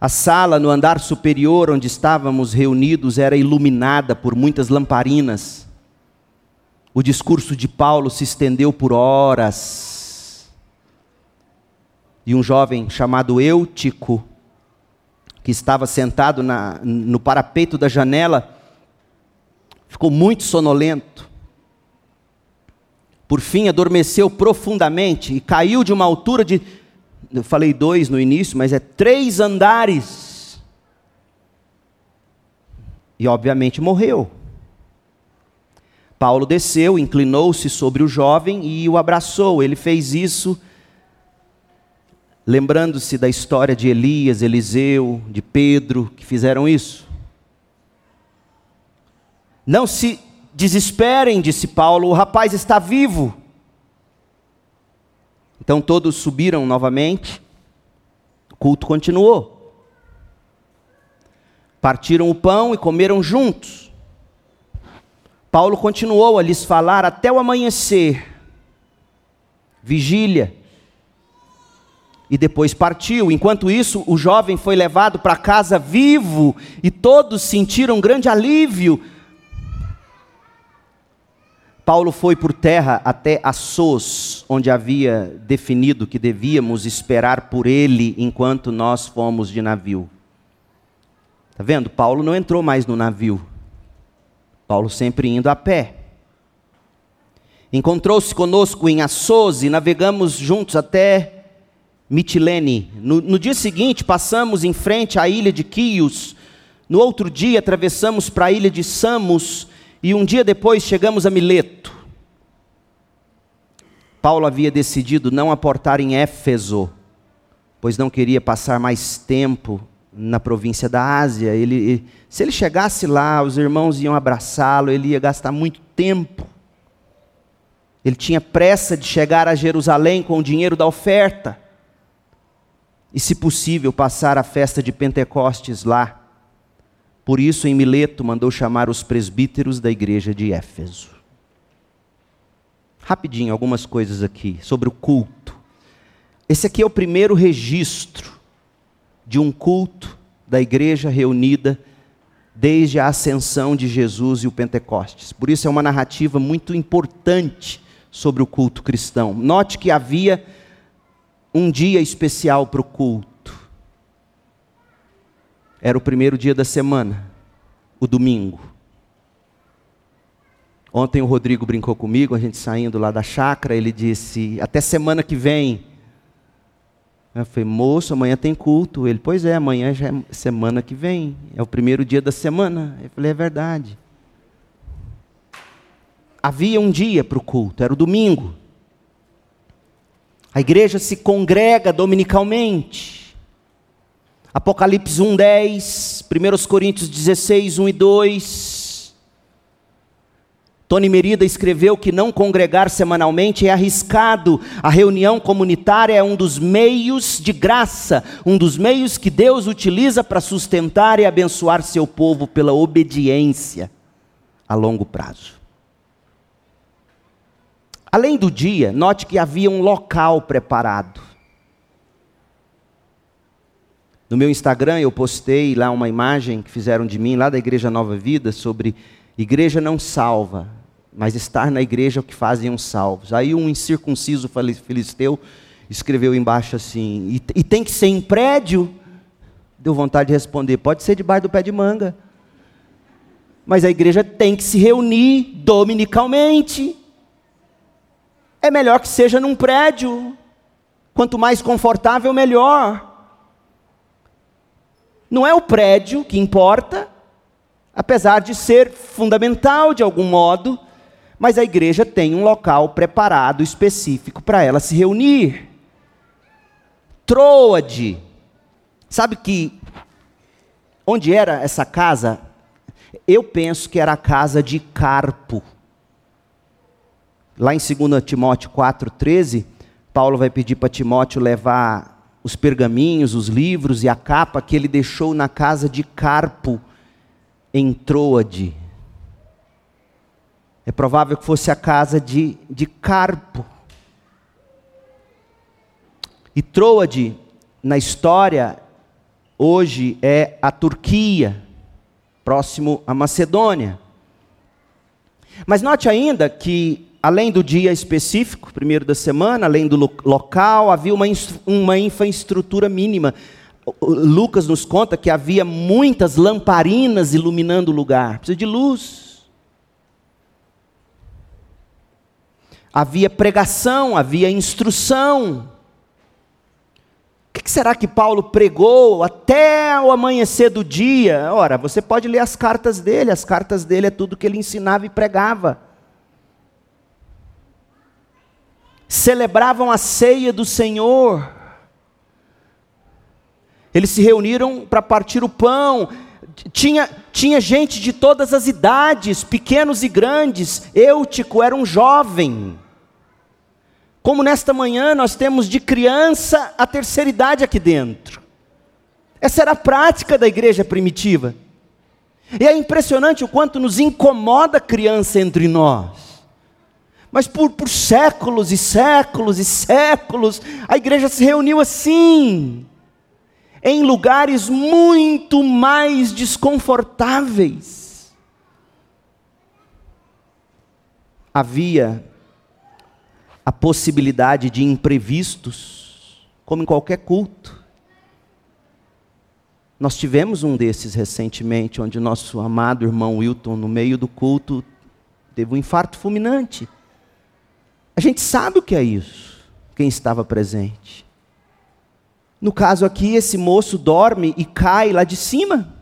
A sala no andar superior onde estávamos reunidos era iluminada por muitas lamparinas. O discurso de Paulo se estendeu por horas. E um jovem chamado Eutico, que estava sentado na, no parapeito da janela, ficou muito sonolento. Por fim, adormeceu profundamente e caiu de uma altura de eu falei dois no início, mas é três andares. E obviamente morreu. Paulo desceu, inclinou-se sobre o jovem e o abraçou. Ele fez isso lembrando-se da história de Elias, Eliseu, de Pedro, que fizeram isso. Não se desesperem, disse Paulo, o rapaz está vivo. Então todos subiram novamente, o culto continuou. Partiram o pão e comeram juntos. Paulo continuou a lhes falar até o amanhecer, vigília, e depois partiu. Enquanto isso, o jovem foi levado para casa vivo e todos sentiram grande alívio Paulo foi por terra até Assos, onde havia definido que devíamos esperar por ele enquanto nós fomos de navio. Está vendo? Paulo não entrou mais no navio. Paulo sempre indo a pé. Encontrou-se conosco em Assos e navegamos juntos até Mitilene. No, no, dia seguinte, passamos em frente à ilha de Quios. No outro dia, atravessamos para a ilha de Samos e um dia depois chegamos a Mileto. Paulo havia decidido não aportar em Éfeso, pois não queria passar mais tempo na província da Ásia. Ele, se ele chegasse lá, os irmãos iam abraçá-lo, ele ia gastar muito tempo. Ele tinha pressa de chegar a Jerusalém com o dinheiro da oferta. E, se possível, passar a festa de Pentecostes lá. Por isso, em Mileto, mandou chamar os presbíteros da igreja de Éfeso. Rapidinho, algumas coisas aqui sobre o culto. Esse aqui é o primeiro registro de um culto da igreja reunida desde a ascensão de Jesus e o Pentecostes. Por isso é uma narrativa muito importante sobre o culto cristão. Note que havia um dia especial para o culto. Era o primeiro dia da semana, o domingo. Ontem o Rodrigo brincou comigo, a gente saindo lá da chácara, ele disse: Até semana que vem. Eu falei, moço, amanhã tem culto. Ele, pois é, amanhã já é semana que vem. É o primeiro dia da semana. Eu falei, é verdade. Havia um dia para o culto, era o domingo. A igreja se congrega dominicalmente. Apocalipse 1, 10, 1 Coríntios 16, 1 e 2. Tony Merida escreveu que não congregar semanalmente é arriscado. A reunião comunitária é um dos meios de graça, um dos meios que Deus utiliza para sustentar e abençoar seu povo pela obediência a longo prazo. Além do dia, note que havia um local preparado. No meu Instagram eu postei lá uma imagem que fizeram de mim, lá da Igreja Nova Vida, sobre igreja não salva, mas estar na igreja é o que fazem os salvos. Aí um incircunciso filisteu escreveu embaixo assim: e, e tem que ser em prédio? Deu vontade de responder: pode ser debaixo do pé de manga. Mas a igreja tem que se reunir dominicalmente. É melhor que seja num prédio. Quanto mais confortável, melhor. Não é o prédio que importa, apesar de ser fundamental de algum modo, mas a igreja tem um local preparado específico para ela se reunir. Troade. Sabe que onde era essa casa? Eu penso que era a casa de Carpo. Lá em 2 Timóteo 4,13, Paulo vai pedir para Timóteo levar os pergaminhos, os livros e a capa que ele deixou na casa de Carpo, em Troade. É provável que fosse a casa de, de Carpo. E Troade, na história, hoje é a Turquia, próximo à Macedônia. Mas note ainda que, além do dia específico, primeiro da semana, além do local, havia uma, uma infraestrutura mínima. Lucas nos conta que havia muitas lamparinas iluminando o lugar. Precisa de luz. Havia pregação, havia instrução. O que será que Paulo pregou até o amanhecer do dia? Ora, você pode ler as cartas dele, as cartas dele é tudo que ele ensinava e pregava. Celebravam a ceia do Senhor. Eles se reuniram para partir o pão. Tinha, tinha gente de todas as idades, pequenos e grandes. Eutico era um jovem. Como nesta manhã nós temos de criança a terceira idade aqui dentro. Essa era a prática da igreja primitiva. E é impressionante o quanto nos incomoda a criança entre nós. Mas por, por séculos e séculos e séculos, a igreja se reuniu assim, em lugares muito mais desconfortáveis. Havia a possibilidade de imprevistos, como em qualquer culto. Nós tivemos um desses recentemente, onde nosso amado irmão Wilton, no meio do culto, teve um infarto fulminante. A gente sabe o que é isso, quem estava presente. No caso aqui, esse moço dorme e cai lá de cima.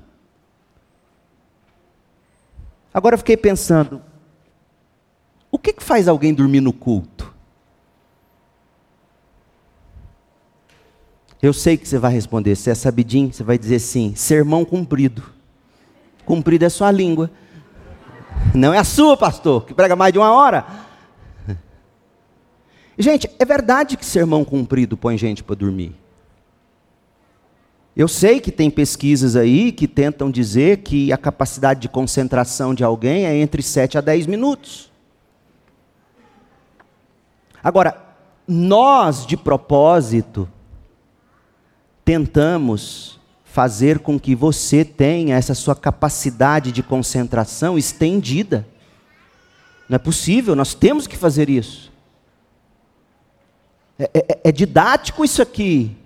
Agora eu fiquei pensando, o que, que faz alguém dormir no culto? Eu sei que você vai responder, se é sabidinho, você vai dizer sim, sermão cumprido. Cumprido é sua língua. Não é a sua, pastor, que prega mais de uma hora. Gente, é verdade que sermão cumprido põe gente para dormir. Eu sei que tem pesquisas aí que tentam dizer que a capacidade de concentração de alguém é entre 7 a 10 minutos. Agora, nós de propósito tentamos fazer com que você tenha essa sua capacidade de concentração estendida. Não é possível, nós temos que fazer isso. É, é, é didático isso aqui.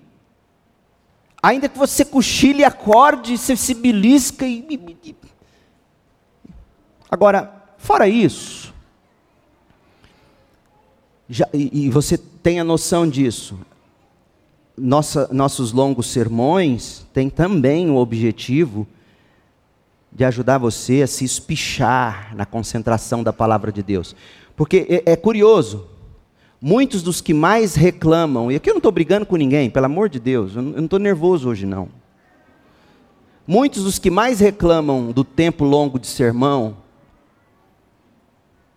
Ainda que você cochile, acorde, você se belisca e. Agora, fora isso, já, e, e você tem a noção disso, nossa, nossos longos sermões têm também o objetivo de ajudar você a se espichar na concentração da palavra de Deus. Porque é, é curioso, muitos dos que mais reclamam, e aqui eu não estou brigando com ninguém, pelo amor de Deus, eu não estou nervoso hoje não. Muitos dos que mais reclamam do tempo longo de sermão,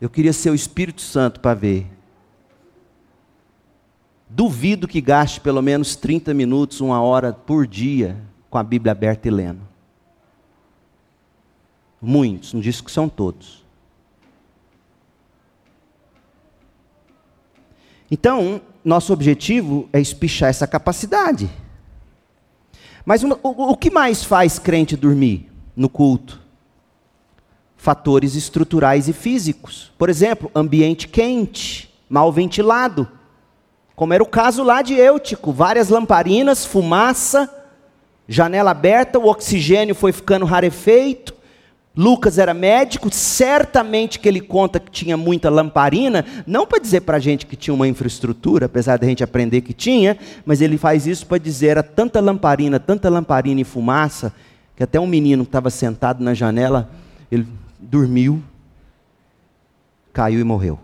eu queria ser o Espírito Santo para ver Duvido que gaste pelo menos 30 minutos, uma hora por dia com a Bíblia aberta e lendo. Muitos, não disse que são todos. Então, nosso objetivo é espichar essa capacidade. Mas o, o, o que mais faz crente dormir no culto? Fatores estruturais e físicos. Por exemplo, ambiente quente, mal ventilado como era o caso lá de Eutico, várias lamparinas, fumaça, janela aberta, o oxigênio foi ficando rarefeito, Lucas era médico, certamente que ele conta que tinha muita lamparina, não para dizer para a gente que tinha uma infraestrutura, apesar da gente aprender que tinha, mas ele faz isso para dizer era tanta lamparina, tanta lamparina e fumaça, que até um menino que estava sentado na janela, ele dormiu, caiu e morreu.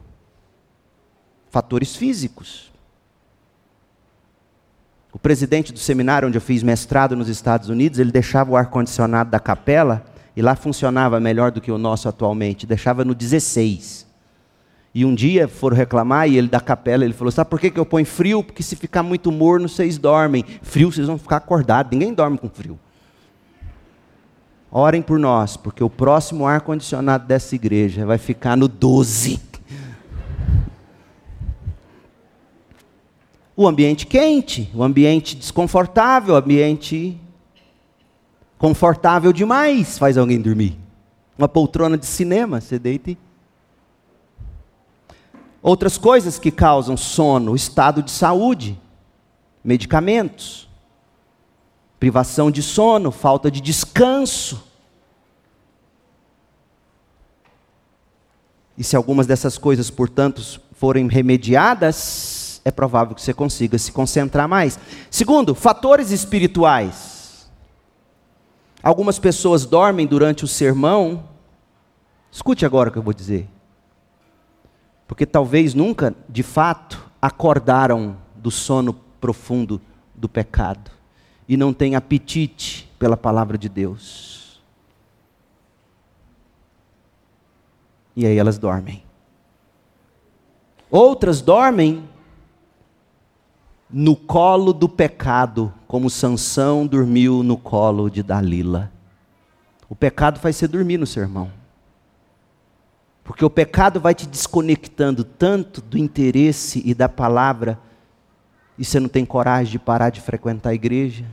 Fatores físicos. O presidente do seminário onde eu fiz mestrado nos Estados Unidos, ele deixava o ar-condicionado da capela e lá funcionava melhor do que o nosso atualmente, deixava no 16. E um dia foram reclamar, e ele da capela, ele falou: Sabe por que, que eu ponho frio? Porque se ficar muito morno, vocês dormem. Frio, vocês vão ficar acordados. Ninguém dorme com frio. Orem por nós, porque o próximo ar-condicionado dessa igreja vai ficar no 12. O ambiente quente, o ambiente desconfortável, o ambiente confortável demais faz alguém dormir. Uma poltrona de cinema, você deita. Outras coisas que causam sono, estado de saúde, medicamentos, privação de sono, falta de descanso. E se algumas dessas coisas, portanto, forem remediadas, é provável que você consiga se concentrar mais. Segundo, fatores espirituais. Algumas pessoas dormem durante o sermão. Escute agora o que eu vou dizer. Porque talvez nunca, de fato, acordaram do sono profundo do pecado e não têm apetite pela palavra de Deus. E aí elas dormem. Outras dormem no colo do pecado, como Sansão dormiu no colo de Dalila. O pecado faz você dormir no sermão. Porque o pecado vai te desconectando tanto do interesse e da palavra, e você não tem coragem de parar de frequentar a igreja.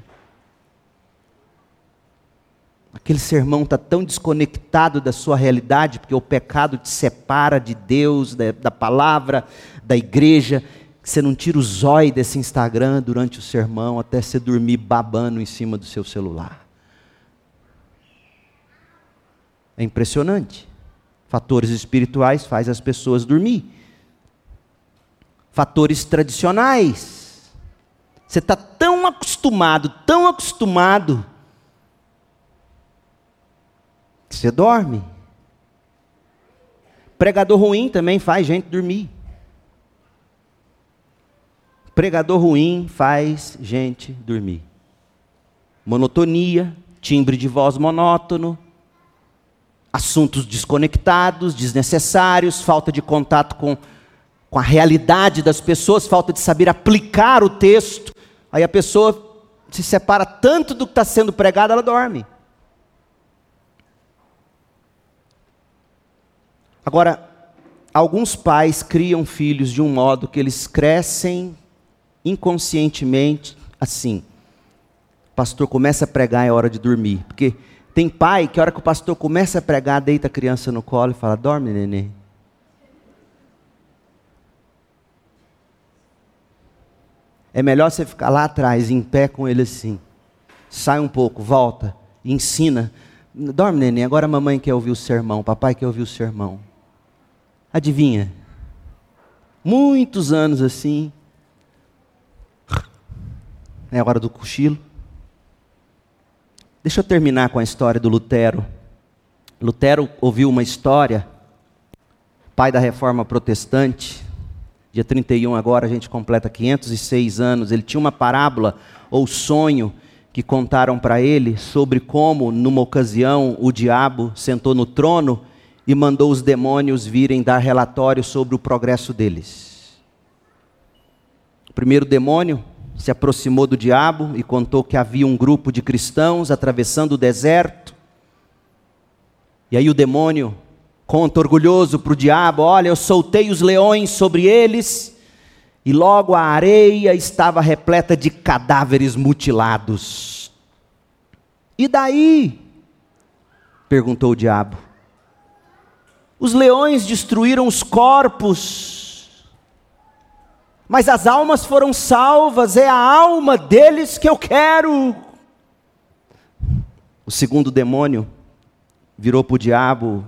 Aquele sermão está tão desconectado da sua realidade, porque o pecado te separa de Deus, da, da palavra, da igreja, você não tira o zóio desse Instagram durante o sermão até você dormir babando em cima do seu celular. É impressionante. Fatores espirituais faz as pessoas dormir. Fatores tradicionais. Você está tão acostumado, tão acostumado, que você dorme. Pregador ruim também faz gente dormir. Pregador ruim faz gente dormir. Monotonia, timbre de voz monótono, assuntos desconectados, desnecessários, falta de contato com, com a realidade das pessoas, falta de saber aplicar o texto. Aí a pessoa se separa tanto do que está sendo pregado, ela dorme. Agora, alguns pais criam filhos de um modo que eles crescem inconscientemente assim. O pastor começa a pregar, é hora de dormir. Porque tem pai que a hora que o pastor começa a pregar, deita a criança no colo e fala: dorme, neném. É melhor você ficar lá atrás, em pé com ele assim. Sai um pouco, volta, ensina. Dorme, neném. Agora a mamãe quer ouvir o sermão, papai quer ouvir o sermão. Adivinha? Muitos anos assim, é hora do cochilo. Deixa eu terminar com a história do Lutero. Lutero ouviu uma história, pai da reforma protestante. Dia 31 agora a gente completa 506 anos. Ele tinha uma parábola ou sonho que contaram para ele sobre como, numa ocasião, o diabo sentou no trono e mandou os demônios virem dar relatório sobre o progresso deles. O primeiro demônio se aproximou do diabo e contou que havia um grupo de cristãos atravessando o deserto. E aí o demônio conta orgulhoso para o diabo: Olha, eu soltei os leões sobre eles, e logo a areia estava repleta de cadáveres mutilados. E daí? perguntou o diabo. Os leões destruíram os corpos mas as almas foram salvas, é a alma deles que eu quero. O segundo demônio virou para o diabo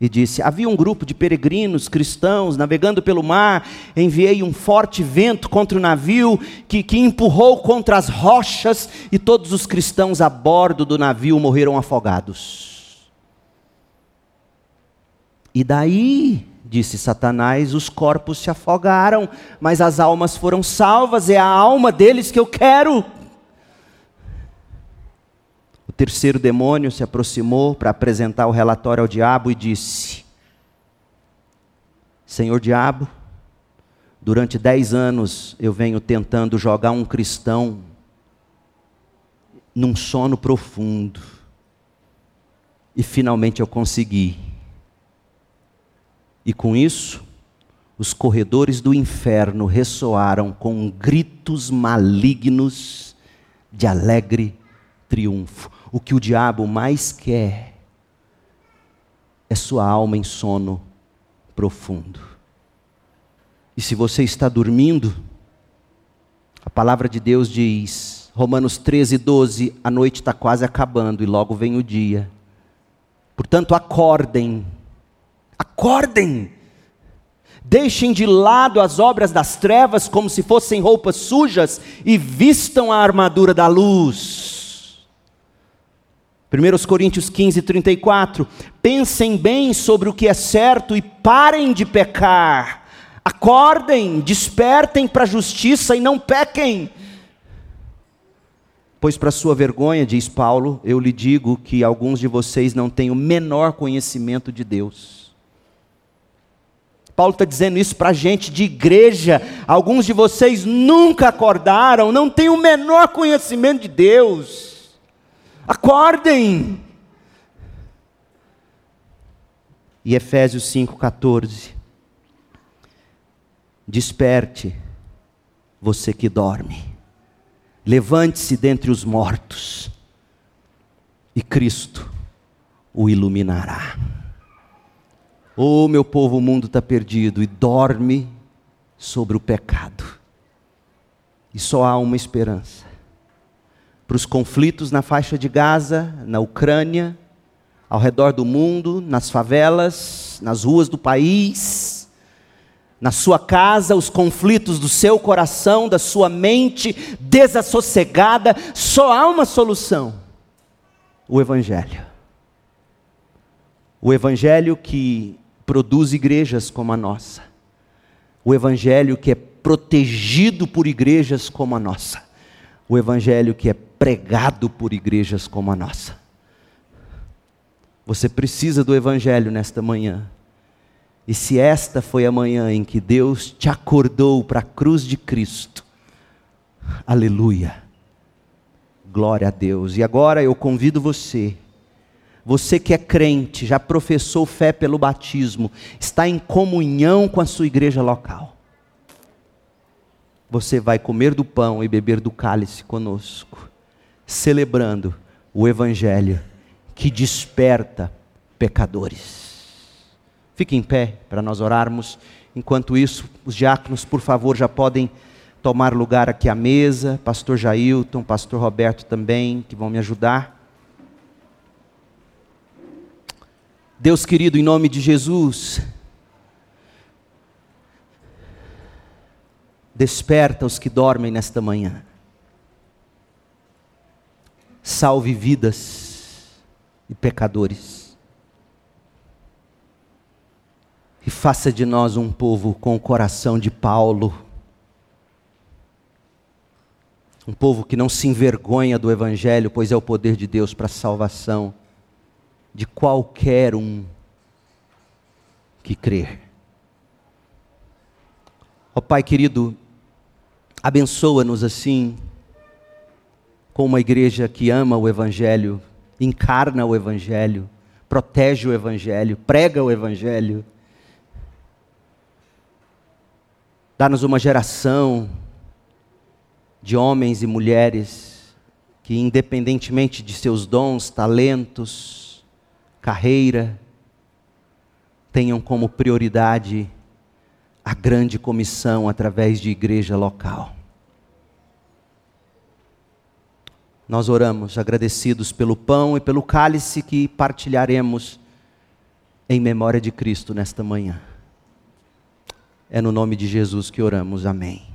e disse: Havia um grupo de peregrinos cristãos navegando pelo mar, enviei um forte vento contra o navio que, que empurrou contra as rochas e todos os cristãos a bordo do navio morreram afogados. E daí, disse Satanás, os corpos se afogaram, mas as almas foram salvas, é a alma deles que eu quero. O terceiro demônio se aproximou para apresentar o relatório ao diabo e disse: Senhor diabo, durante dez anos eu venho tentando jogar um cristão num sono profundo. E finalmente eu consegui. E com isso, os corredores do inferno ressoaram com gritos malignos de alegre triunfo. O que o diabo mais quer é sua alma em sono profundo. E se você está dormindo, a palavra de Deus diz, Romanos 13, 12: a noite está quase acabando e logo vem o dia. Portanto, acordem, acordem, deixem de lado as obras das trevas como se fossem roupas sujas e vistam a armadura da luz. 1 Coríntios 15, 34. Pensem bem sobre o que é certo e parem de pecar. Acordem, despertem para a justiça e não pequem. Pois, para sua vergonha, diz Paulo, eu lhe digo que alguns de vocês não têm o menor conhecimento de Deus. Paulo está dizendo isso para gente de igreja. Alguns de vocês nunca acordaram, não têm o menor conhecimento de Deus. Acordem! E Efésios 5,14. Desperte, você que dorme. Levante-se dentre os mortos, e Cristo o iluminará. Oh, meu povo, o mundo está perdido e dorme sobre o pecado. E só há uma esperança para os conflitos na faixa de Gaza, na Ucrânia, ao redor do mundo, nas favelas, nas ruas do país, na sua casa, os conflitos do seu coração, da sua mente desassossegada, só há uma solução: o Evangelho. O Evangelho que produz igrejas como a nossa. O Evangelho que é protegido por igrejas como a nossa. O Evangelho que é pregado por igrejas como a nossa. Você precisa do Evangelho nesta manhã. E se esta foi a manhã em que Deus te acordou para a cruz de Cristo, aleluia, glória a Deus. E agora eu convido você, você que é crente, já professou fé pelo batismo, está em comunhão com a sua igreja local. Você vai comer do pão e beber do cálice conosco celebrando o Evangelho que desperta pecadores. Fique em pé para nós orarmos. Enquanto isso, os diáconos, por favor, já podem tomar lugar aqui à mesa. Pastor Jailton, Pastor Roberto também, que vão me ajudar. Deus querido, em nome de Jesus, desperta os que dormem nesta manhã salve vidas e pecadores. E faça de nós um povo com o coração de Paulo. Um povo que não se envergonha do Evangelho, pois é o poder de Deus para a salvação de qualquer um que crer. Ó oh, Pai querido, abençoa-nos assim com uma igreja que ama o Evangelho, encarna o Evangelho, protege o Evangelho, prega o Evangelho. Dá-nos uma geração de homens e mulheres que, independentemente de seus dons, talentos, carreira, tenham como prioridade a grande comissão através de igreja local. Nós oramos agradecidos pelo pão e pelo cálice que partilharemos em memória de Cristo nesta manhã. É no nome de Jesus que oramos. Amém.